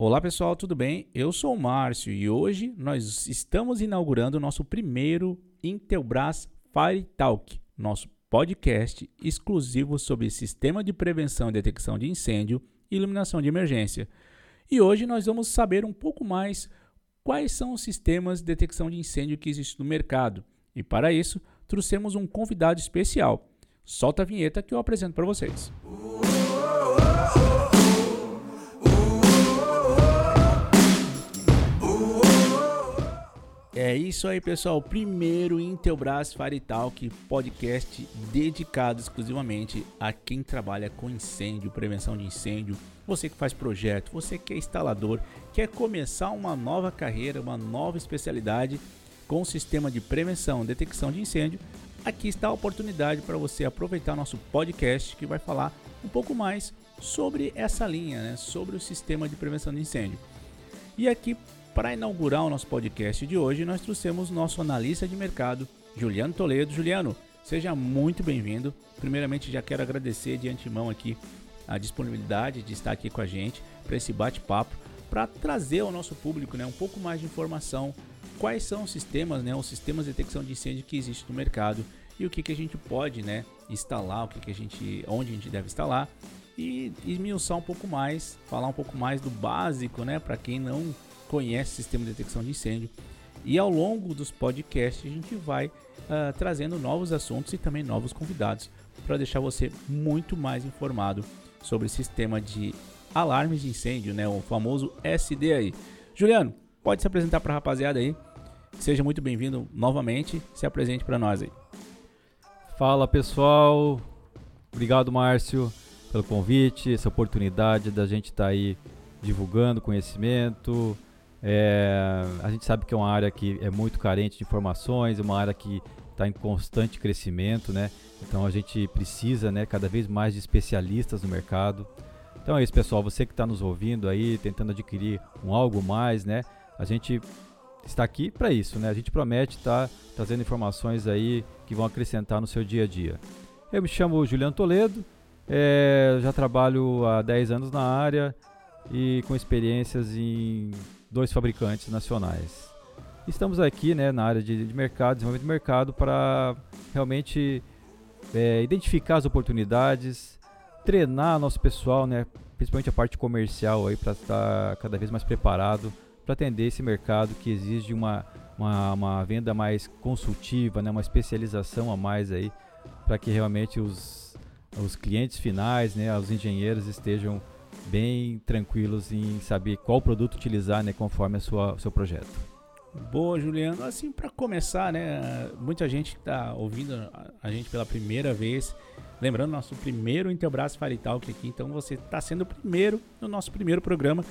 Olá pessoal, tudo bem? Eu sou o Márcio e hoje nós estamos inaugurando o nosso primeiro Intelbras Fire Talk, nosso podcast exclusivo sobre sistema de prevenção e detecção de incêndio e iluminação de emergência. E hoje nós vamos saber um pouco mais quais são os sistemas de detecção de incêndio que existem no mercado. E para isso, trouxemos um convidado especial. Solta a vinheta que eu apresento para vocês. É isso aí, pessoal. Primeiro Intelbras Talk, podcast dedicado exclusivamente a quem trabalha com incêndio, prevenção de incêndio. Você que faz projeto, você que é instalador, quer começar uma nova carreira, uma nova especialidade com o sistema de prevenção, detecção de incêndio. Aqui está a oportunidade para você aproveitar nosso podcast que vai falar um pouco mais sobre essa linha, né? sobre o sistema de prevenção de incêndio. E aqui para inaugurar o nosso podcast de hoje, nós trouxemos nosso analista de mercado, Juliano Toledo. Juliano, seja muito bem-vindo. Primeiramente, já quero agradecer de antemão aqui a disponibilidade de estar aqui com a gente para esse bate-papo, para trazer ao nosso público né, um pouco mais de informação quais são os sistemas, né, os sistemas de detecção de incêndio que existem no mercado e o que, que a gente pode né, instalar, o que, que a gente, onde a gente deve instalar e esmiuçar um pouco mais, falar um pouco mais do básico, né, para quem não conhece sistema de detecção de incêndio. E ao longo dos podcasts a gente vai uh, trazendo novos assuntos e também novos convidados para deixar você muito mais informado sobre o sistema de alarmes de incêndio, né, o famoso SD aí. Juliano, pode se apresentar para a rapaziada aí. Seja muito bem-vindo novamente. Se apresente para nós aí. Fala pessoal, obrigado Márcio pelo convite, essa oportunidade da gente estar tá aí divulgando conhecimento, é, a gente sabe que é uma área que é muito carente de informações, é uma área que está em constante crescimento, né? Então a gente precisa, né, cada vez mais de especialistas no mercado. Então é isso, pessoal. Você que está nos ouvindo aí, tentando adquirir um algo mais, né? A gente está aqui para isso, né? A gente promete estar tá trazendo informações aí que vão acrescentar no seu dia a dia. Eu me chamo Juliano Toledo, é, já trabalho há 10 anos na área e com experiências em dois fabricantes nacionais. Estamos aqui né, na área de, de mercado, desenvolvimento de mercado, para realmente é, identificar as oportunidades, treinar nosso pessoal, né, principalmente a parte comercial, para estar cada vez mais preparado para atender esse mercado que exige uma, uma, uma, venda mais consultiva, né, uma especialização a mais aí, para que realmente os, os clientes finais, né, os engenheiros estejam bem tranquilos em saber qual produto utilizar, né, conforme o seu projeto. Boa, Juliano. Assim, para começar, né, muita gente que está ouvindo a gente pela primeira vez, lembrando nosso primeiro Intelbras Fire Talk aqui, então você está sendo o primeiro no nosso primeiro programa.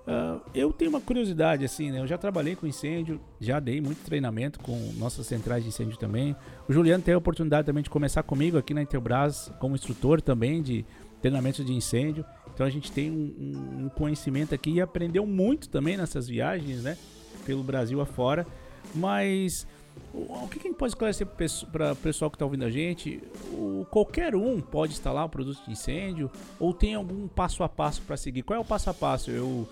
Uh, eu tenho uma curiosidade, assim, né? Eu já trabalhei com incêndio, já dei muito treinamento com nossas centrais de incêndio também. O Juliano teve a oportunidade também de começar comigo aqui na Intelbras como instrutor também de treinamento de incêndio. Então a gente tem um, um, conhecimento aqui e aprendeu muito também nessas viagens, né? Pelo Brasil afora. Mas o, o que, a gente pode esclarecer para o pessoal que está ouvindo a gente? O, qualquer um pode instalar um produto de incêndio ou tem algum passo a passo para seguir? Qual é o passo a passo? Eu,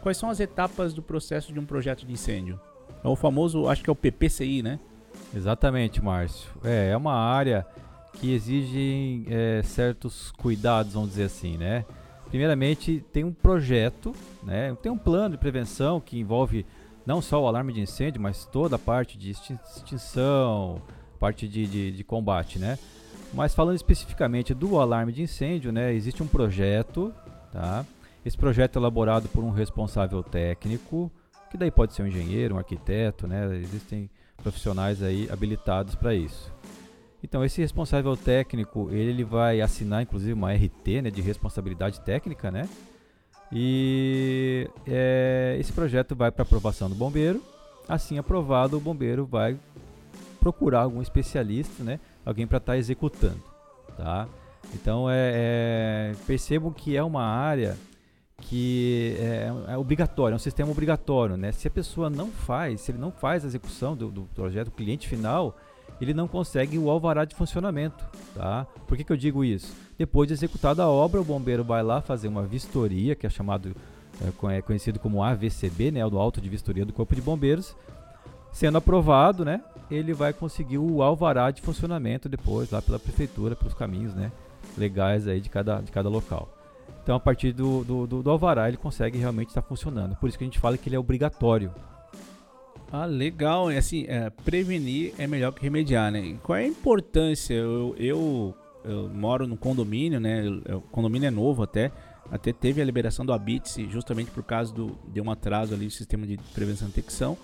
quais são as etapas do processo de um projeto de incêndio? É o famoso, acho que é o PPCI, né? Exatamente, Márcio. É, é uma área que exigem é, certos cuidados, vamos dizer assim, né? Primeiramente, tem um projeto, né? Tem um plano de prevenção que envolve não só o alarme de incêndio, mas toda a parte de extinção, parte de, de, de combate, né? Mas falando especificamente do alarme de incêndio, né? Existe um projeto, tá? Esse projeto é elaborado por um responsável técnico, que daí pode ser um engenheiro, um arquiteto, né? Existem profissionais aí habilitados para isso. Então, esse responsável técnico, ele vai assinar, inclusive, uma RT né, de responsabilidade técnica, né? E é, esse projeto vai para aprovação do bombeiro. Assim aprovado, o bombeiro vai procurar algum especialista, né? Alguém para estar tá executando, tá? Então, é, é, percebam que é uma área que é, é, é um sistema obrigatório, né? Se a pessoa não faz, se ele não faz a execução do, do projeto, o cliente final, ele não consegue o alvará de funcionamento. Tá? Por que, que eu digo isso? Depois de executada a obra, o bombeiro vai lá fazer uma vistoria, que é chamado é conhecido como AVCB, né, o do Auto de Vistoria do Corpo de Bombeiros. Sendo aprovado, né, ele vai conseguir o alvará de funcionamento depois lá pela prefeitura, pelos caminhos, né, legais aí de cada, de cada local. Então, a partir do, do, do, do alvará, ele consegue realmente estar funcionando. Por isso que a gente fala que ele é obrigatório. Ah, legal. Assim, é, prevenir é melhor que remediar, né? qual é a importância? Eu, eu, eu moro no condomínio, né? O condomínio é novo até. Até teve a liberação do Habite justamente por causa do, de um atraso ali do sistema de prevenção e detecção.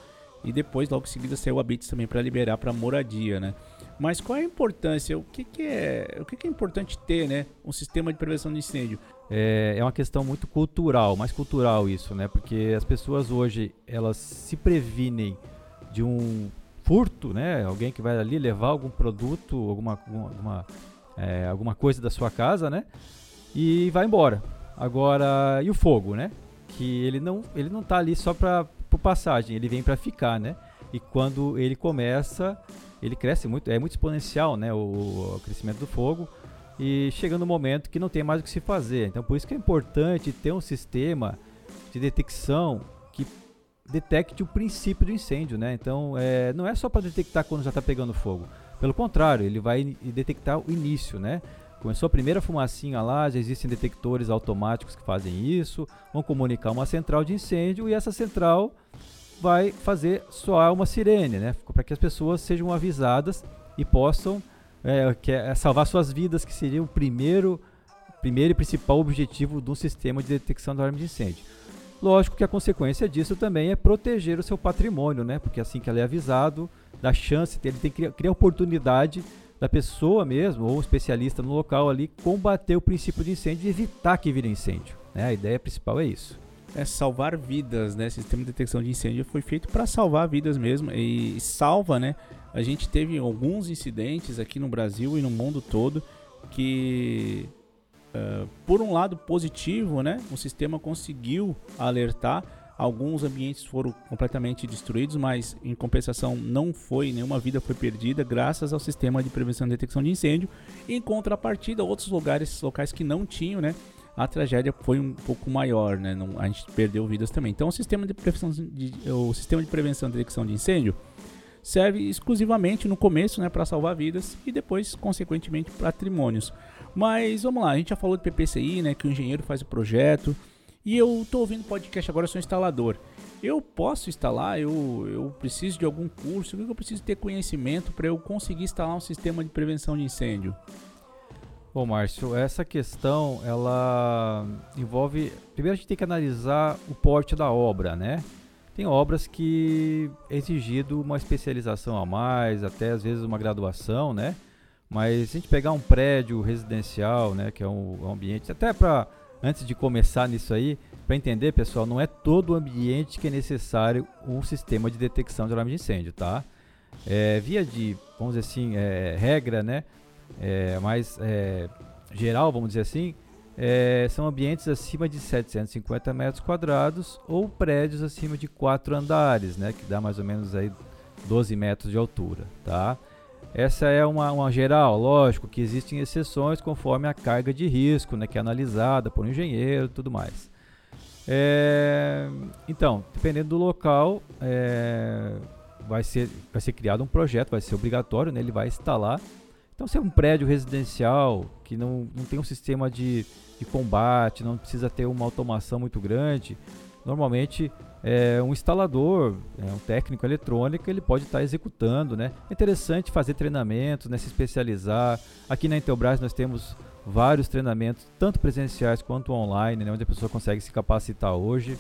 E depois, logo em seguida, saiu o Habite também para liberar para moradia, né? Mas qual é a importância? O que, que é, o que, que, é importante ter, né? Um sistema de prevenção de incêndio? É, é uma questão muito cultural, mais cultural isso, né? Porque as pessoas hoje elas se previnem de um furto, né? Alguém que vai ali levar algum produto, alguma, alguma, é, alguma coisa da sua casa, né? E vai embora. Agora, e o fogo, né? Que ele não, ele não tá ali só para passagem, ele vem para ficar, né? E quando ele começa, ele cresce muito, é muito exponencial, né, o, o crescimento do fogo e chega no momento que não tem mais o que se fazer. Então, por isso que é importante ter um sistema de detecção que detecte o princípio do incêndio, né? Então, é, não é só para detectar quando já está pegando fogo. Pelo contrário, ele vai detectar o início, né? Começou a primeira fumacinha lá, já existem detectores automáticos que fazem isso, vão comunicar uma central de incêndio e essa central vai fazer soar uma sirene, né? Para que as pessoas sejam avisadas e possam é, que é salvar suas vidas, que seria o primeiro, primeiro e principal objetivo do sistema de detecção do alarme de incêndio. Lógico que a consequência disso também é proteger o seu patrimônio, né? Porque assim que ela é avisado, dá chance, ele tem que criar, criar oportunidade da pessoa mesmo, ou um especialista no local ali, combater o princípio de incêndio e evitar que vire incêndio. Né? A ideia principal é isso é salvar vidas, né? O sistema de detecção de incêndio foi feito para salvar vidas mesmo e salva, né? A gente teve alguns incidentes aqui no Brasil e no mundo todo que, uh, por um lado positivo, né? O sistema conseguiu alertar. Alguns ambientes foram completamente destruídos, mas em compensação não foi, nenhuma vida foi perdida graças ao sistema de prevenção e detecção de incêndio. Em contrapartida, outros lugares, locais que não tinham, né? a tragédia foi um pouco maior, né? Não, a gente perdeu vidas também. Então, o sistema de prevenção de, o sistema de prevenção e detecção de incêndio serve exclusivamente no começo, né, para salvar vidas e depois, consequentemente, patrimônios. Mas vamos lá, a gente já falou de PPCI, né, que o engenheiro faz o projeto. E eu estou ouvindo podcast agora, sou instalador. Eu posso instalar, eu, eu preciso de algum curso, eu preciso ter conhecimento para eu conseguir instalar um sistema de prevenção de incêndio. Bom, Márcio, essa questão ela envolve. Primeiro a gente tem que analisar o porte da obra, né? Tem obras que é exigido uma especialização a mais, até às vezes uma graduação, né? Mas se a gente pegar um prédio residencial, né, que é um, ambiente, até para antes de começar nisso aí, para entender, pessoal, não é todo ambiente que é necessário um sistema de detecção de alarme de incêndio, tá? É, via de, vamos dizer assim, é, regra, né? é, mais é, geral, vamos dizer assim, é, são ambientes acima de 750 metros quadrados ou prédios acima de 4 andares, né, que dá mais ou menos aí 12 metros de altura, tá? Essa é uma, uma geral, lógico que existem exceções conforme a carga de risco, né, que é analisada por um engenheiro e tudo mais. É, então, dependendo do local, é, vai, ser, vai ser criado um projeto, vai ser obrigatório, né, ele vai instalar então, se é um prédio residencial que não, não tem um sistema de, de combate, não precisa ter uma automação muito grande, normalmente é, um instalador, é, um técnico eletrônico, ele pode estar tá executando, né? É interessante fazer treinamentos, né? se especializar. Aqui na Intelbras nós temos vários treinamentos, tanto presenciais quanto online, né? onde a pessoa consegue se capacitar hoje.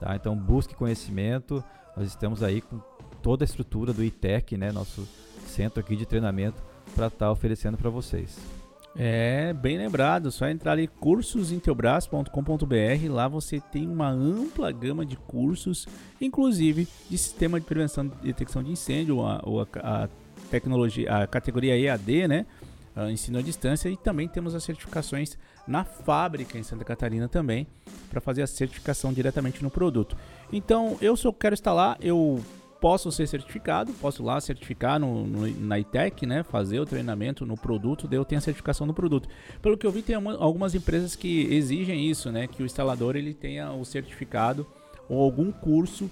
Tá? Então busque conhecimento. Nós estamos aí com toda a estrutura do ITEC, né? nosso centro aqui de treinamento para estar tá oferecendo para vocês. É, bem lembrado, só entrar em cursosintelbras.com.br, lá você tem uma ampla gama de cursos, inclusive de sistema de prevenção e detecção de incêndio, a, a, tecnologia, a categoria EAD, né? ensino à distância e também temos as certificações na fábrica em Santa Catarina também para fazer a certificação diretamente no produto. Então, eu eu quero instalar, eu posso ser certificado, posso lá certificar no, no, na ITEC, né? Fazer o treinamento no produto, daí eu tenho a certificação no produto. Pelo que eu vi, tem uma, algumas empresas que exigem isso, né? Que o instalador ele tenha o certificado ou algum curso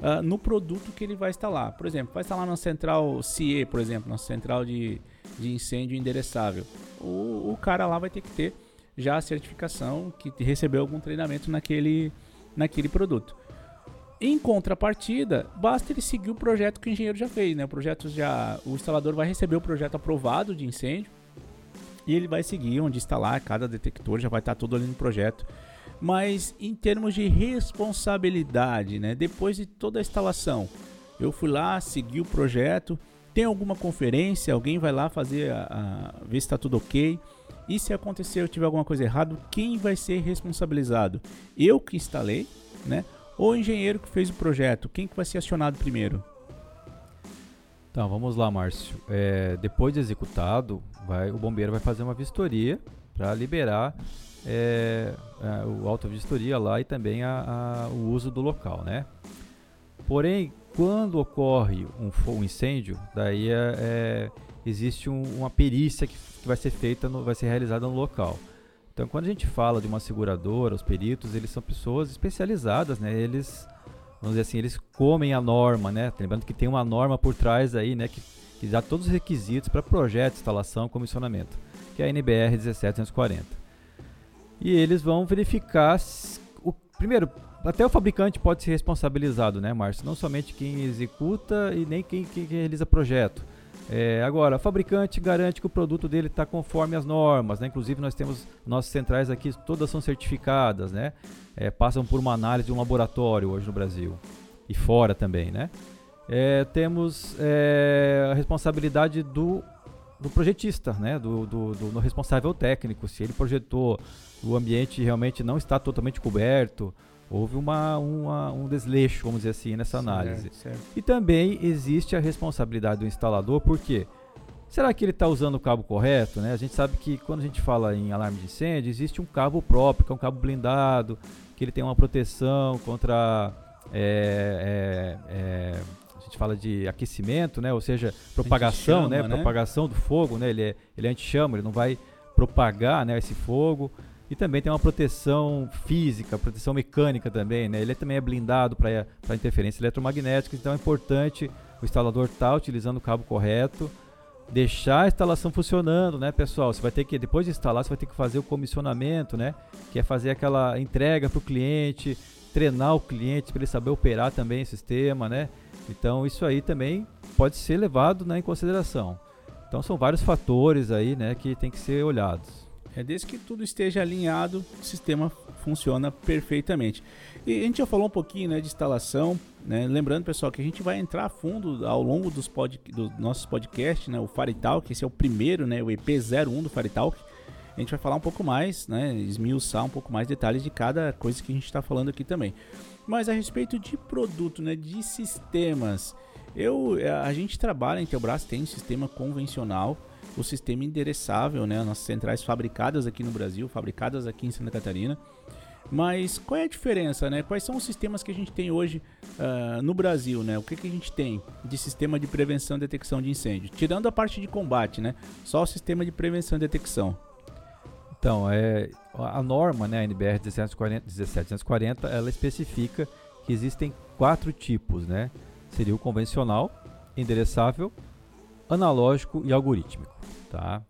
uh, no produto que ele vai instalar. Por exemplo, vai instalar na central CIE, por exemplo, na central de, de incêndio endereçável. O, o cara lá vai ter que ter já a certificação que recebeu algum treinamento naquele, naquele produto. Em contrapartida, basta ele seguir o projeto que o engenheiro já fez, né? O projeto já, o instalador vai receber o projeto aprovado de incêndio e ele vai seguir onde instalar cada detector, já vai estar tudo ali no projeto. Mas em termos de responsabilidade, né? Depois de toda a instalação, eu fui lá, segui o projeto, tem alguma conferência, alguém vai lá fazer a, a ver se está tudo ok. E se acontecer eu tiver alguma coisa errada, quem vai ser responsabilizado? Eu que instalei, né? O engenheiro que fez o projeto? Quem que vai ser acionado primeiro? Então, vamos lá, Márcio. É, depois de executado, vai, o bombeiro vai fazer uma vistoria para liberar é, é, o auto-vistoria lá e também a, a, o uso do local, né? Porém, quando ocorre um, um incêndio, daí é, é existe um, uma perícia que, que vai ser feita, no, vai ser realizada no local. Então, quando a gente fala de uma seguradora, os peritos, eles são pessoas especializadas, né? Eles, vamos dizer assim, eles comem a norma, né? Lembrando que tem uma norma por trás aí, né? Que, que dá todos os requisitos para projeto, instalação, comissionamento, que é a NBR 17240. E eles vão verificar o primeiro, até o fabricante pode ser responsabilizado, né, Márcio? Não somente quem executa e nem quem, quem realiza projeto. É, agora, o fabricante garante que o produto dele está conforme as normas, né? Inclusive nós temos nossas centrais aqui, todas são certificadas, né? É, passam por uma análise de um laboratório hoje no Brasil e fora também, né? É, temos é, a responsabilidade do, do projetista, né? Do, do, do, do responsável técnico, se ele projetou o ambiente realmente não está totalmente coberto, houve uma, uma, um desleixo, vamos dizer assim, nessa análise. Certo, certo. E também existe a responsabilidade do instalador, porque será que ele está usando o cabo correto? Né? A gente sabe que quando a gente fala em alarme de incêndio, existe um cabo próprio, que é um cabo blindado, que ele tem uma proteção contra. É, é, é, a gente fala de aquecimento, né? ou seja, propagação, né? né? propagação do fogo, né? ele, é, ele é anti-chama, ele não vai propagar né, esse fogo. E também tem uma proteção física, proteção mecânica também, né? Ele também é blindado para interferência eletromagnética, então é importante o instalador estar tá utilizando o cabo correto, deixar a instalação funcionando, né, pessoal? Você vai ter que, depois de instalar, você vai ter que fazer o comissionamento, né? Que é fazer aquela entrega para o cliente, treinar o cliente para ele saber operar também o sistema, né? Então isso aí também pode ser levado né, em consideração. Então são vários fatores aí, né, que tem que ser olhados. É desde que tudo esteja alinhado, o sistema funciona perfeitamente. E a gente já falou um pouquinho né, de instalação, né? lembrando pessoal que a gente vai entrar a fundo ao longo dos, pod, nossos podcasts, né? o Faritalk, esse é o primeiro, né? o EP01 do Faritalk. A gente vai falar um pouco mais, né? esmiuçar um pouco mais detalhes de cada coisa que a gente está falando aqui também. Mas a respeito de produto, né? de sistemas, eu, a gente trabalha em Teobras, tem um sistema convencional, o sistema endereçável, né? Nossas centrais fabricadas aqui no Brasil, fabricadas aqui em Santa Catarina. Mas qual é a diferença, né? Quais são os sistemas que a gente tem hoje uh, no Brasil, né? O que, que a gente tem de sistema de prevenção e detecção de incêndio? Tirando a parte de combate, né? Só o sistema de prevenção e detecção. Então, é, a norma, né, a NBR 1740, 1740, ela especifica que existem quatro tipos, né? Seria o convencional, endereçável, analógico e algorítmico. Tá?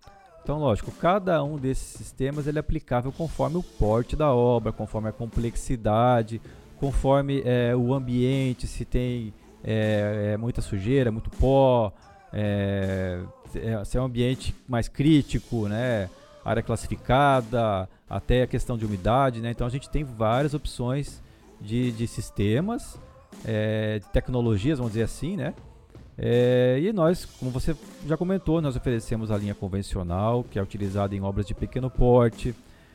Então, lógico, cada um desses sistemas ele é aplicável conforme o porte da obra, conforme a complexidade, conforme é, o ambiente, se tem é, é, muita sujeira, muito pó, é, é, se é um ambiente mais crítico, né, área classificada, até a questão de umidade. Né, então, a gente tem várias opções de, de sistemas, é, de tecnologias, vamos dizer assim, né, é, e nós, como você já comentou, nós oferecemos a linha convencional, que é utilizada em obras de pequeno porte.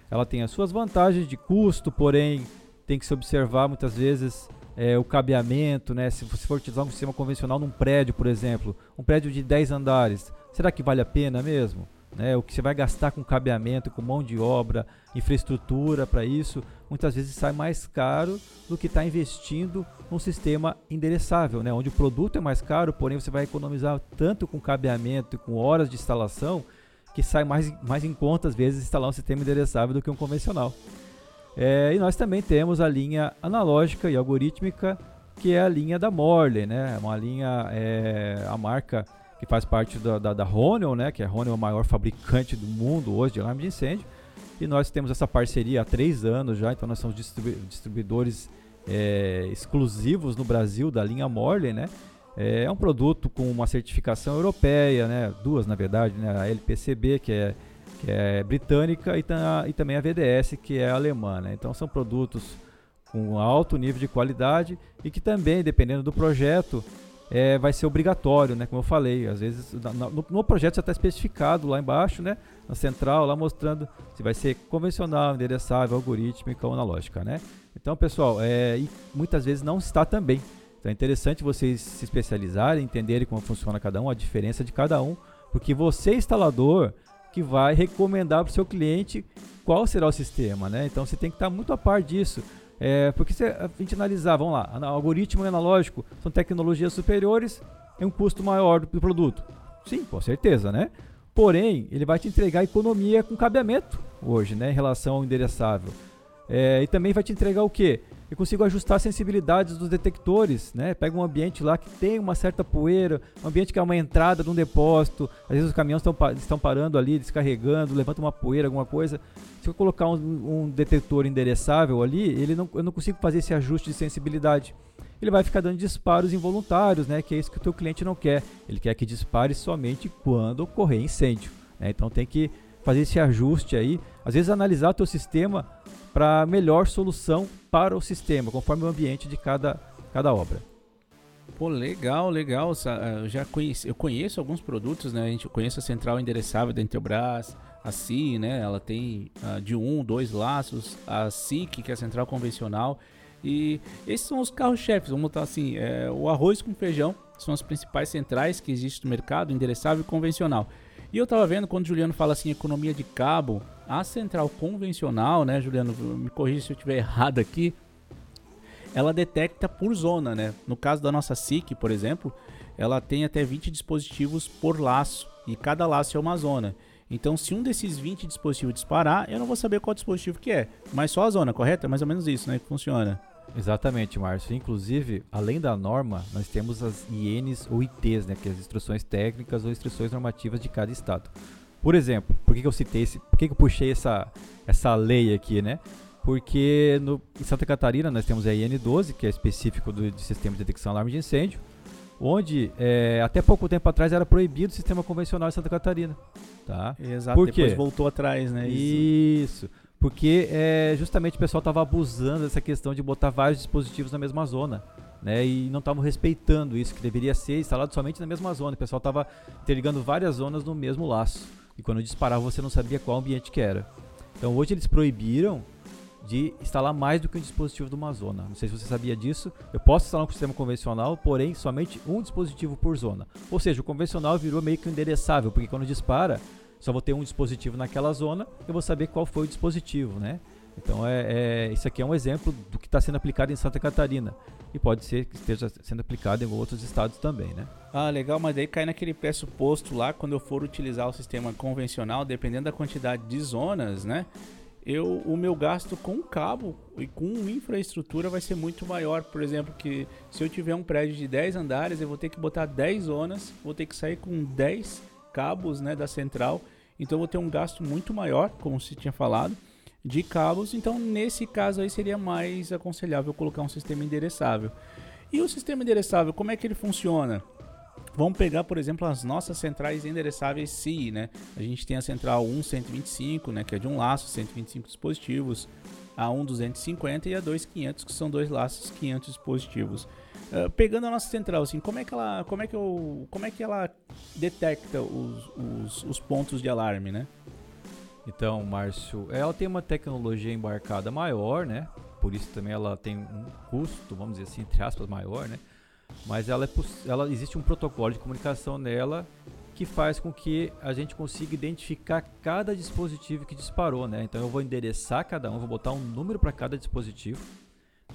Ela tem as suas vantagens de custo, porém tem que se observar muitas vezes é, o cabeamento, né? Se você for utilizar um sistema convencional num prédio, por exemplo, um prédio de 10 andares, será que vale a pena mesmo? Né, o que você vai gastar com cabeamento, com mão de obra, infraestrutura para isso, muitas vezes sai mais caro do que estar tá investindo num sistema endereçável, né, onde o produto é mais caro, porém você vai economizar tanto com cabeamento e com horas de instalação que sai mais, mais em conta às vezes instalar um sistema endereçável do que um convencional. É, e nós também temos a linha analógica e algorítmica, que é a linha da Morley, né? Uma linha, é, a marca que faz parte da, da, da Honeywell, né? Que a Honeywell é o maior fabricante do mundo hoje de alarme de incêndio. E nós temos essa parceria há três anos já, então nós somos distribuidores é, exclusivos no Brasil da linha Morley, né? É, é um produto com uma certificação europeia, né? Duas, na verdade, né? A LPCB, que é, que é britânica, e, e também a VDS, que é alemã, né? Então são produtos com alto nível de qualidade e que também, dependendo do projeto, é, vai ser obrigatório, né? Como eu falei, às vezes no, no projeto já está especificado lá embaixo, né? Na central, lá mostrando se vai ser convencional, endereçável, algorítmica ou analógica, né? Então, pessoal, é, muitas vezes não está também. Então é interessante vocês se especializarem, entenderem como funciona cada um, a diferença de cada um, porque você, instalador, que vai recomendar para o seu cliente qual será o sistema, né? Então você tem que estar muito a par disso. É, porque se a gente analisar, vamos lá, algoritmo e analógico são tecnologias superiores e um custo maior do produto. Sim, com certeza, né? Porém, ele vai te entregar economia com cabeamento hoje, né, em relação ao endereçável. É, e também vai te entregar o quê? Eu consigo ajustar sensibilidades dos detectores, né? Pega um ambiente lá que tem uma certa poeira, um ambiente que é uma entrada de um depósito, às vezes os caminhões estão, estão parando ali, descarregando, levanta uma poeira, alguma coisa. Se eu colocar um, um detetor endereçável ali, ele não, eu não consigo fazer esse ajuste de sensibilidade. Ele vai ficar dando disparos involuntários, né? Que é isso que o teu cliente não quer. Ele quer que dispare somente quando ocorrer incêndio. Né? Então tem que fazer esse ajuste aí. Às vezes analisar o teu sistema para melhor solução para o sistema, conforme o ambiente de cada, cada obra. Pô, legal, legal. Eh, eu já conheci, eu conheço alguns produtos, né? A gente conhece a central endereçável da Intelbras, a CI, né? Ela tem uh, de um, dois laços, a SIC, que é a central convencional. E esses são os carros-chefes, vamos botar assim, é, o arroz com feijão são as principais centrais que existem no mercado, endereçável e convencional. E eu tava vendo quando o Juliano fala assim, economia de cabo, a central convencional, né, Juliano, me corrija se eu estiver errado aqui, ela detecta por zona, né? No caso da nossa SIC, por exemplo, ela tem até 20 dispositivos por laço e cada laço é uma zona. Então, se um desses 20 dispositivos disparar, eu não vou saber qual dispositivo que é, mas só a zona, correto? É mais ou menos isso, né, que funciona. Exatamente, Márcio. Inclusive, além da norma, nós temos as INs ou ITs, né, que é as instruções técnicas ou instruções normativas de cada estado. Por exemplo, por que, que eu citei esse, por que, que eu puxei essa, essa lei aqui, né? Porque no, em Santa Catarina nós temos a IN12, que é específico do, de sistema de detecção de alarme de incêndio, onde é, até pouco tempo atrás era proibido o sistema convencional em Santa Catarina. Tá? Exato, Por depois voltou atrás, né? Isso. Isso. Porque é, justamente o pessoal estava abusando dessa questão de botar vários dispositivos na mesma zona. Né, e não estavam respeitando isso, que deveria ser instalado somente na mesma zona. O pessoal estava interligando várias zonas no mesmo laço. E quando disparava você não sabia qual ambiente que era. Então hoje eles proibiram de instalar mais do que um dispositivo de uma zona. Não sei se você sabia disso. Eu posso instalar um sistema convencional, porém somente um dispositivo por zona. Ou seja, o convencional virou meio que endereçável, porque quando dispara, só vou ter um dispositivo naquela zona, eu vou saber qual foi o dispositivo, né? Então é, é isso aqui é um exemplo do que está sendo aplicado em Santa Catarina e pode ser que esteja sendo aplicado em outros estados também, né? Ah, legal, mas daí cai naquele pressuposto lá quando eu for utilizar o sistema convencional, dependendo da quantidade de zonas, né? Eu, o meu gasto com cabo e com infraestrutura vai ser muito maior. Por exemplo, que se eu tiver um prédio de 10 andares, eu vou ter que botar 10 zonas, vou ter que sair com 10 cabos né, da central, então eu vou ter um gasto muito maior, como se tinha falado, de cabos. Então, nesse caso aí seria mais aconselhável colocar um sistema endereçável. E o sistema endereçável, como é que ele funciona? Vamos pegar, por exemplo, as nossas centrais endereçáveis CI, né? A gente tem a central 1125, né, que é de um laço, 125 dispositivos, a 1250 e a 2500, que são dois laços, 500 dispositivos. Uh, pegando a nossa central, assim, como é que ela, como é que eu, como é que ela detecta os, os, os pontos de alarme, né? Então, Márcio, ela tem uma tecnologia embarcada maior, né? Por isso também ela tem um custo, vamos dizer assim, entre aspas, maior, né? Mas ela, é ela existe um protocolo de comunicação nela que faz com que a gente consiga identificar cada dispositivo que disparou, né? Então eu vou endereçar cada um, vou botar um número para cada dispositivo,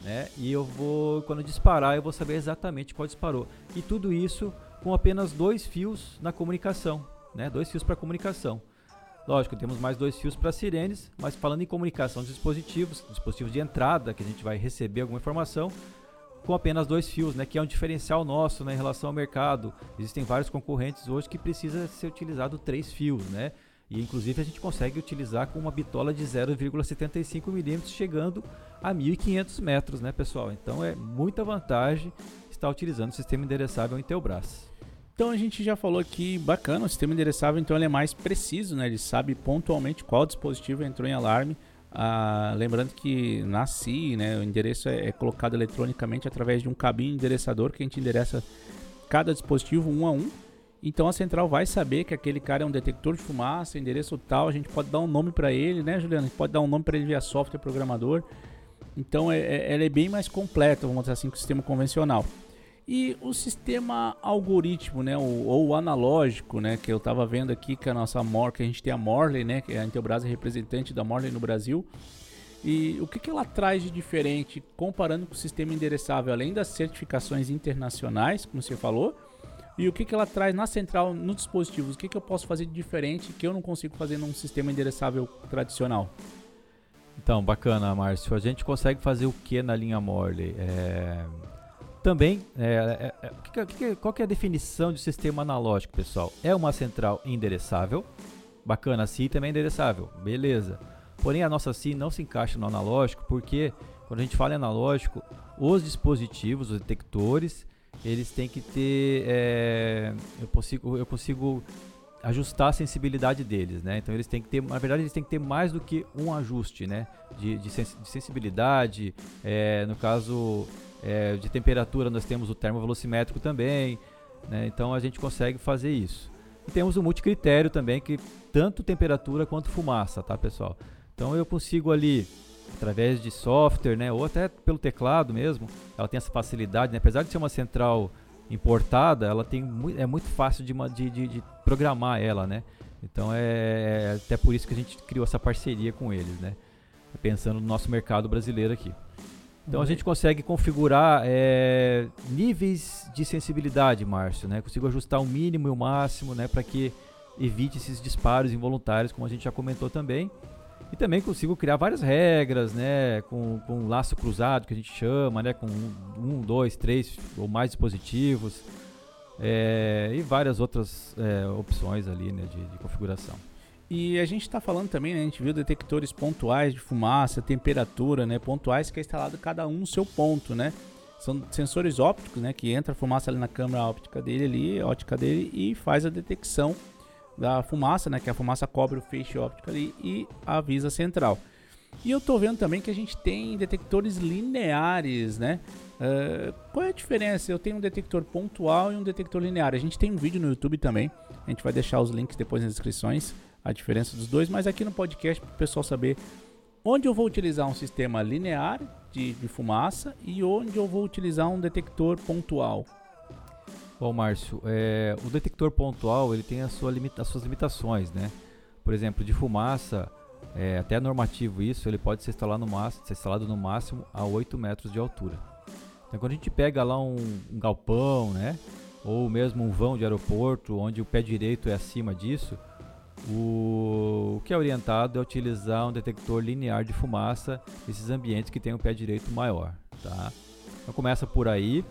né? E eu vou, quando disparar, eu vou saber exatamente qual disparou. E tudo isso com apenas dois fios na comunicação, né? Dois fios para comunicação. Lógico, temos mais dois fios para sirenes, mas falando em comunicação de dispositivos, dispositivos de entrada que a gente vai receber alguma informação, com apenas dois fios, né, que é um diferencial nosso né, em relação ao mercado. Existem vários concorrentes hoje que precisa ser utilizado três fios, né? E inclusive a gente consegue utilizar com uma bitola de 0,75 milímetros, chegando a 1.500 metros, né, pessoal? Então é muita vantagem estar utilizando o sistema endereçável Intelbras. Então a gente já falou aqui, bacana, o sistema endereçável então ele é mais preciso, né? Ele sabe pontualmente qual dispositivo entrou em alarme. Ah, lembrando que na CI, né, o endereço é, é, colocado eletronicamente através de um cabinho endereçador que a gente endereça cada dispositivo um a um. Então a central vai saber que aquele cara é um detector de fumaça, endereço tal, a gente pode dar um nome para ele, né, Juliano? A gente pode dar um nome para ele via software programador. Então é, é, ela é bem mais completa, vamos dizer assim, que o sistema convencional. E o sistema algoritmo, né, ou, ou analógico, né, que eu estava vendo aqui que a nossa Mor, que a gente tem a Morley, né, que é a Intelbras é representante da Morley no Brasil. E o que, que ela traz de diferente comparando com o sistema endereçável, além das certificações internacionais, como você falou, e o que, que ela traz na central, nos dispositivos, o que, que eu posso fazer de diferente que eu não consigo fazer num sistema endereçável tradicional? Então, bacana, Márcio. A gente consegue fazer o que na linha Morley? É, também, é, é, é qual que é a definição de sistema analógico, pessoal? É uma central endereçável. Bacana, a também é endereçável. Beleza. Porém, a nossa CI não se encaixa no analógico porque, quando a gente fala em analógico, os dispositivos, os detectores, eles têm que ter. É, eu, consigo, eu consigo ajustar a sensibilidade deles, né? Então eles têm que ter, na verdade, eles têm que ter mais do que um ajuste, né? De, de, sens de sensibilidade, é, no caso é, de temperatura, nós temos o termovelocimétrico também, né? então a gente consegue fazer isso. E temos o multicritério também, que tanto temperatura quanto fumaça, tá pessoal? Então eu consigo ali, através de software, né, ou até pelo teclado mesmo, ela tem essa facilidade, né? apesar de ser uma central importada, ela tem é muito fácil de, de, de, de programar ela, né? Então é, é até por isso que a gente criou essa parceria com eles, né? Pensando no nosso mercado brasileiro aqui. Então a gente consegue configurar é, níveis de sensibilidade, Márcio, né? Consigo ajustar o mínimo e o máximo, né? Para que evite esses disparos involuntários, como a gente já comentou também. E também consigo criar várias regras, né? Com, com laço cruzado, que a gente chama, né? Com um, dois, três ou mais dispositivos. É, e várias outras é, opções ali, né? de, de configuração. E a gente está falando também, né, a gente viu detectores pontuais de fumaça, temperatura, né, pontuais que é instalado cada um no seu ponto, né? São sensores ópticos, né, que entra a fumaça ali na câmera óptica dele ali, óptica dele e faz a detecção da fumaça, né, que a fumaça cobre o feixe óptico ali e avisa a central. E eu tô vendo também que a gente tem detectores lineares, né? Uh, qual é a diferença? Eu tenho um detector pontual e um detector linear. A gente tem um vídeo no YouTube também. A gente vai deixar os links depois nas descrições a diferença dos dois, mas aqui no podcast para o pessoal saber onde eu vou utilizar um sistema linear de, de, fumaça e onde eu vou utilizar um detector pontual. Bom, Márcio, é, o detector pontual ele tem a sua limita, as suas limitações, né? Por exemplo, de fumaça, é, até normativo isso, ele pode ser instalado, no máximo, ser instalado no máximo a 8 metros de altura. Então, quando a gente pega lá um, um galpão, né? Ou mesmo um vão de aeroporto, onde o pé direito é acima disso, o, o que é orientado é utilizar um detector linear de fumaça nesses ambientes que tem um pé direito maior. Tá? Então começa por aí.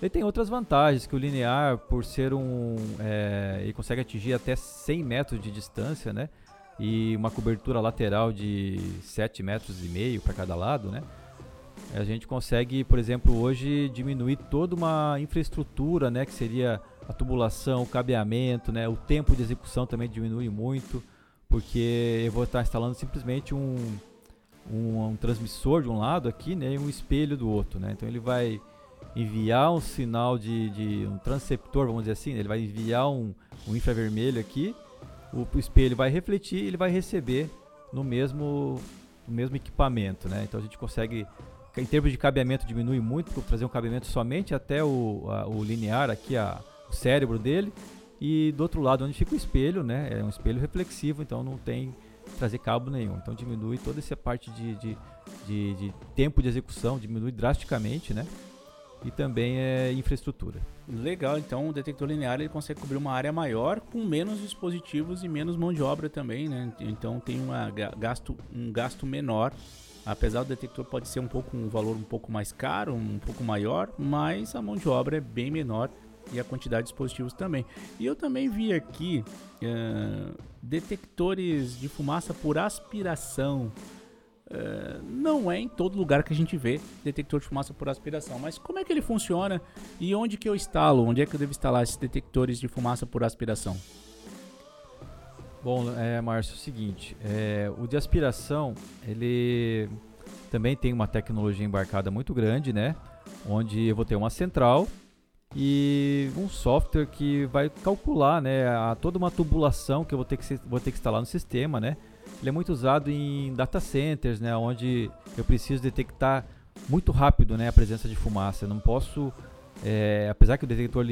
Ele tem outras vantagens, que o linear, por ser um... É, ele consegue atingir até 100 metros de distância, né? E uma cobertura lateral de 7 metros e meio para cada lado, né? A gente consegue, por exemplo, hoje diminuir toda uma infraestrutura, né? Que seria a tubulação, o cabeamento, né? O tempo de execução também diminui muito, porque eu vou estar instalando simplesmente um, um, um transmissor de um lado aqui, né? E um espelho do outro, né? Então ele vai enviar um sinal de, de um transceptor, vamos dizer assim, né? ele vai enviar um, um infravermelho aqui, o, o espelho vai refletir e ele vai receber no mesmo, no mesmo equipamento, né? Então a gente consegue em termos de cabeamento diminui muito, trazer um cabeamento somente até o, a, o linear aqui, a, o cérebro dele E do outro lado, onde fica o espelho, né? É um espelho reflexivo, então não tem trazer cabo nenhum. Então diminui toda essa parte de, de, de, de tempo de execução, diminui drasticamente, né? E também é infraestrutura. Legal, então o detector linear ele consegue cobrir uma área maior com menos dispositivos e menos mão de obra também, né? Então tem uma, gasto, um gasto menor. Apesar do detector pode ser um pouco um valor um pouco mais caro, um pouco maior, mas a mão de obra é bem menor e a quantidade de dispositivos também. E eu também vi aqui uh, detectores de fumaça por aspiração. Uh, não é em todo lugar que a gente vê detector de fumaça por aspiração, mas como é que ele funciona e onde que eu instalo? Onde é que eu devo instalar esses detectores de fumaça por aspiração? Bom, é, Márcio, é o seguinte, é, o de aspiração, ele também tem uma tecnologia embarcada muito grande, né? Onde eu vou ter uma central e um software que vai calcular né, a, toda uma tubulação que eu vou ter que, vou ter que instalar no sistema. Né? Ele é muito usado em data centers, né, onde eu preciso detectar muito rápido né, a presença de fumaça. Eu não posso, é, apesar que o detector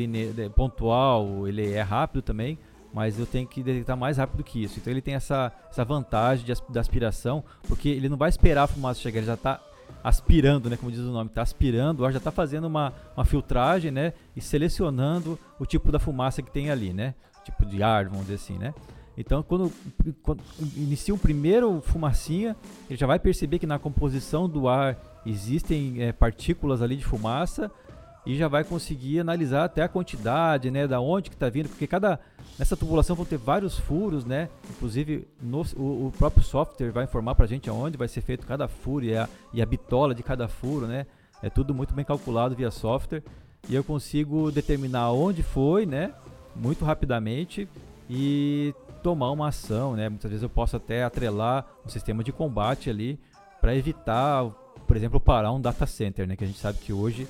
pontual ele é rápido também, mas eu tenho que detectar mais rápido que isso. Então ele tem essa, essa vantagem de, de aspiração, porque ele não vai esperar a fumaça chegar, ele já está aspirando, né, como diz o nome, está aspirando, já está fazendo uma, uma filtragem, né, e selecionando o tipo da fumaça que tem ali, né, tipo de ar, vamos dizer assim, né. Então, quando, quando inicia um primeiro fumacinha, ele já vai perceber que na composição do ar existem é, partículas ali de fumaça e já vai conseguir analisar até a quantidade, né, da onde que está vindo, porque cada nessa tubulação vão ter vários furos, né? Inclusive no, o, o, próprio software vai informar para a gente aonde vai ser feito cada furo e a, e a bitola de cada furo, né? É tudo muito bem calculado via software e eu consigo determinar onde foi, né? Muito rapidamente e tomar uma ação, né? Muitas vezes eu posso até atrelar um sistema de combate ali para evitar, por exemplo, parar um data center, né? Que a gente sabe que hoje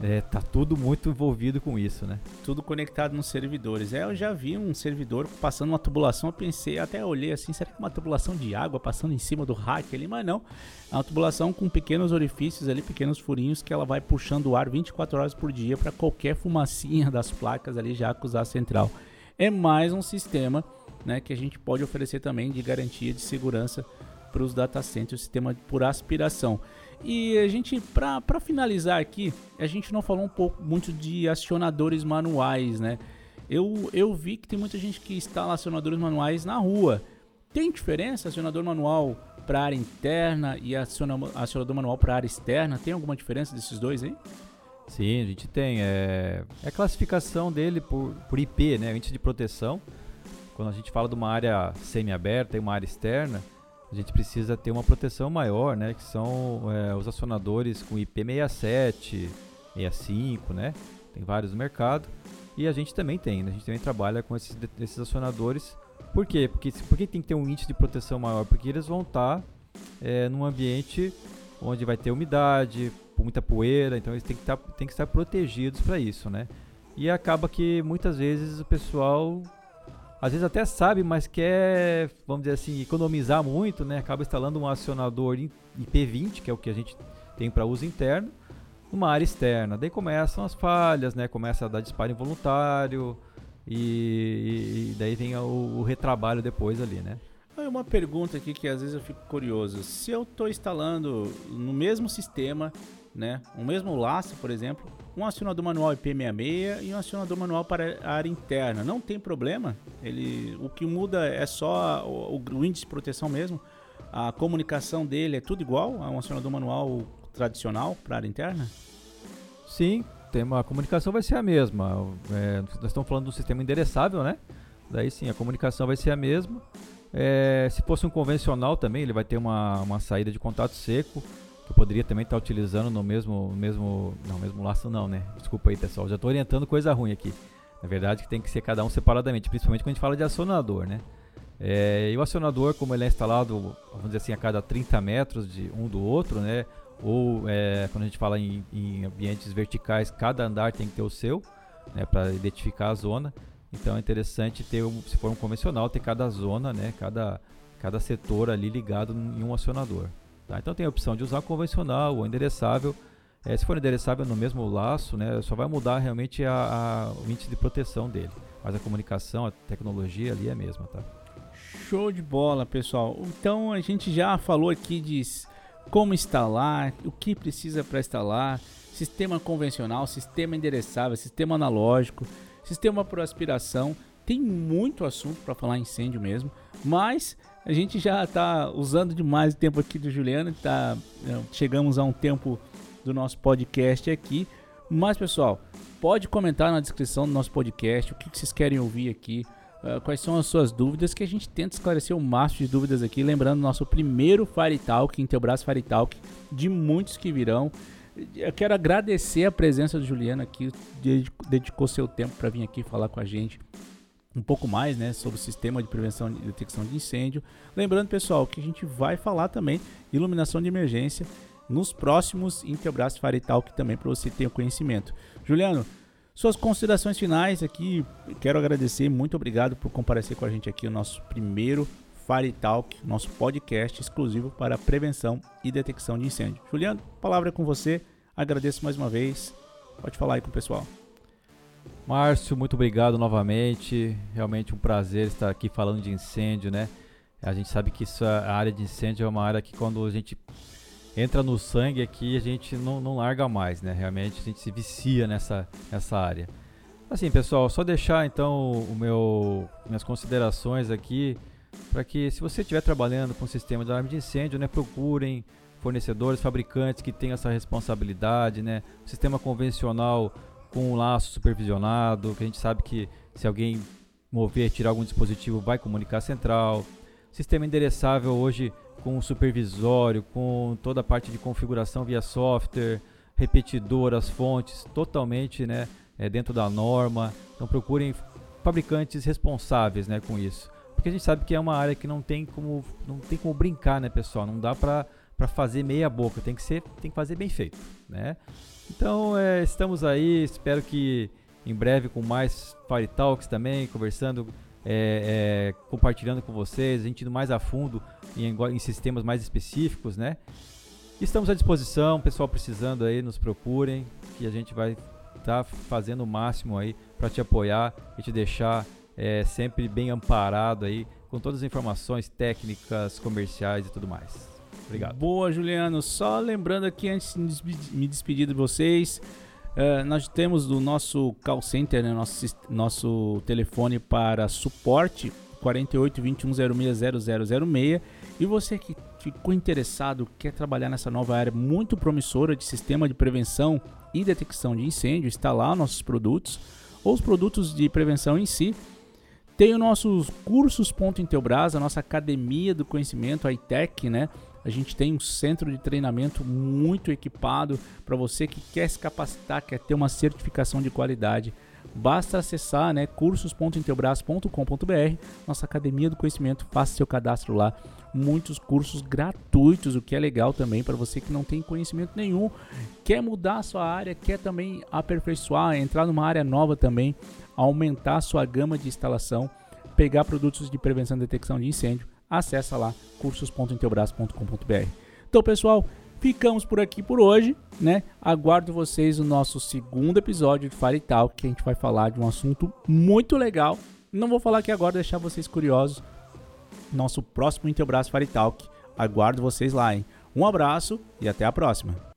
é, tá tudo muito envolvido com isso, né? Tudo conectado nos servidores. É, eu já vi um servidor passando uma tubulação, eu pensei, até olhei assim, será que é uma tubulação de água passando em cima do rack ali? Mas não, é uma tubulação com pequenos orifícios ali, pequenos furinhos que ela vai puxando o ar 24 horas por dia para qualquer fumacinha das placas ali já acusar a central. É mais um sistema, né, que a gente pode oferecer também de garantia de segurança para os data centers, o sistema por aspiração. E a gente, para finalizar aqui, a gente não falou um pouco muito de acionadores manuais, né? Eu, eu vi que tem muita gente que instala acionadores manuais na rua. Tem diferença acionador manual para área interna e acionador manual para área externa? Tem alguma diferença desses dois aí? Sim, a gente tem. É, é a classificação dele por, por IP, né? Índice de proteção. Quando a gente fala de uma área semi-aberta e uma área externa, a gente precisa ter uma proteção maior, né? Que são é, os acionadores com IP67, 65, né? Tem vários no mercado. E a gente também tem, né? A gente também trabalha com esses, esses acionadores. Por quê? Porque, por que tem que ter um índice de proteção maior? Porque eles vão estar tá, é, num ambiente onde vai ter umidade, muita poeira, então eles têm que, tá, têm que estar protegidos para isso, né? E acaba que muitas vezes o pessoal às vezes até sabe, mas quer, vamos dizer assim, economizar muito, né? Acaba instalando um acionador IP20, que é o que a gente tem para uso interno, numa área externa. Daí começam as falhas, né? Começa a dar disparo involuntário e, e daí vem o, o, retrabalho depois ali, né? Uma pergunta aqui que às vezes eu fico curioso. Se eu estou instalando no mesmo sistema né? O mesmo laço, por exemplo, um acionador manual IP66 e um acionador manual para a área interna. Não tem problema. Ele, o que muda é só o, o índice de proteção mesmo. A comunicação dele é tudo igual a um acionador manual tradicional para a área interna? Sim, tem uma, a comunicação vai ser a mesma. É, nós estamos falando do sistema endereçável, né? Daí sim, a comunicação vai ser a mesma. É, se fosse um convencional também, ele vai ter uma, uma saída de contato seco que eu poderia também estar utilizando no mesmo, mesmo, não, mesmo laço não, né? Desculpa aí, pessoal, já estou orientando coisa ruim aqui. Na verdade, que tem que ser cada um separadamente, principalmente quando a gente fala de acionador, né? É, e o acionador, como ele é instalado, vamos dizer assim, a cada 30 metros de um do outro, né? Ou é, quando a gente fala em, em, ambientes verticais, cada andar tem que ter o seu, né? Para identificar a zona. Então é interessante ter, se for um convencional, ter cada zona, né? Cada, cada setor ali ligado em um acionador. Tá? Então tem a opção de usar convencional ou endereçável. É, se for endereçável no mesmo laço, né, só vai mudar realmente a, a, o índice de proteção dele. Mas a comunicação, a tecnologia ali é a mesma, tá? Show de bola, pessoal. Então a gente já falou aqui de como instalar, o que precisa para instalar, sistema convencional, sistema endereçável, sistema analógico, sistema por aspiração. Tem muito assunto para falar incêndio mesmo, mas a gente já está usando demais o tempo aqui do Juliano, tá, é, chegamos a um tempo do nosso podcast aqui. Mas pessoal, pode comentar na descrição do nosso podcast o que, vocês querem ouvir aqui, uh, quais são as suas dúvidas, que a gente tenta esclarecer o máximo de dúvidas aqui. Lembrando, nosso primeiro Fire Talk, Intelbras Fire Talk, de muitos que virão. Eu quero agradecer a presença do Juliano aqui, dedicou seu tempo para vir aqui falar com a gente um pouco mais né, sobre o sistema de prevenção e detecção de incêndio. Lembrando, pessoal, que a gente vai falar também iluminação de emergência nos próximos Intelbras Fire Talk também para você ter o conhecimento. Juliano, suas considerações finais aqui, quero agradecer, muito obrigado por comparecer com a gente aqui no nosso primeiro Fire Talk, nosso podcast exclusivo para prevenção e detecção de incêndio. Juliano, palavra é com você, agradeço mais uma vez, pode falar aí com o pessoal. Márcio, muito obrigado novamente. Realmente um prazer estar aqui falando de incêndio, né? A gente sabe que isso, a área de incêndio é uma área que quando a gente entra no sangue aqui a gente não, não larga mais, né? Realmente a gente se vicia nessa, nessa área. Assim, pessoal, só deixar então o meu minhas considerações aqui para que se você estiver trabalhando com sistema de alarme de incêndio, né, procurem fornecedores, fabricantes que tenham essa responsabilidade, né? O sistema convencional com um laço supervisionado, que a gente sabe que se alguém mover, tirar algum dispositivo, vai comunicar a central. Sistema endereçável hoje com supervisório, com toda a parte de configuração via software, repetidor, as fontes, totalmente né, é, dentro da norma. Então procurem fabricantes responsáveis né, com isso. Porque a gente sabe que é uma área que não tem como, não tem como brincar, né, pessoal? Não dá para fazer meia boca, tem que ser, tem que fazer bem feito, né? Então, é, estamos aí, espero que em breve com mais Fire Talks também, conversando é, é, compartilhando com vocês, a gente indo mais a fundo em, em sistemas mais específicos, né? Estamos à disposição, pessoal precisando aí, nos procurem, que a gente vai estar tá fazendo o máximo aí para te apoiar e te deixar é, sempre bem amparado aí com todas as informações técnicas, comerciais e tudo mais. Obrigado. Boa, Juliano. Só lembrando aqui antes de me despedir de vocês, Uh, nós temos o nosso call center, né, nosso, nosso telefone para suporte 48 21 06 E você que ficou interessado, quer trabalhar nessa nova área muito promissora de sistema de prevenção e detecção de incêndio, instalar nossos produtos ou os produtos de prevenção em si. Tem os nossos cursos.intelbras, a nossa academia do conhecimento, a ITEC, né? A gente tem um centro de treinamento muito equipado para você que quer se capacitar, quer ter uma certificação de qualidade. Basta acessar né, cursos.intelbras.com.br, nossa academia do conhecimento, faça seu cadastro lá. Muitos cursos gratuitos, o que é legal também para você que não tem conhecimento nenhum, quer mudar a sua área, quer também aperfeiçoar, entrar numa área nova também, aumentar a sua gama de instalação, pegar produtos de prevenção e detecção de incêndio acessa lá cursos.intelbras.com.br. Então, pessoal, ficamos por aqui por hoje, né? Aguardo vocês no nosso segundo episódio de Fire Talk, que a gente vai falar de um assunto muito legal. Não vou falar aqui agora, deixar vocês curiosos. Nosso próximo Intelbras Fire Talk. Aguardo vocês lá, hein? Um abraço e até a próxima.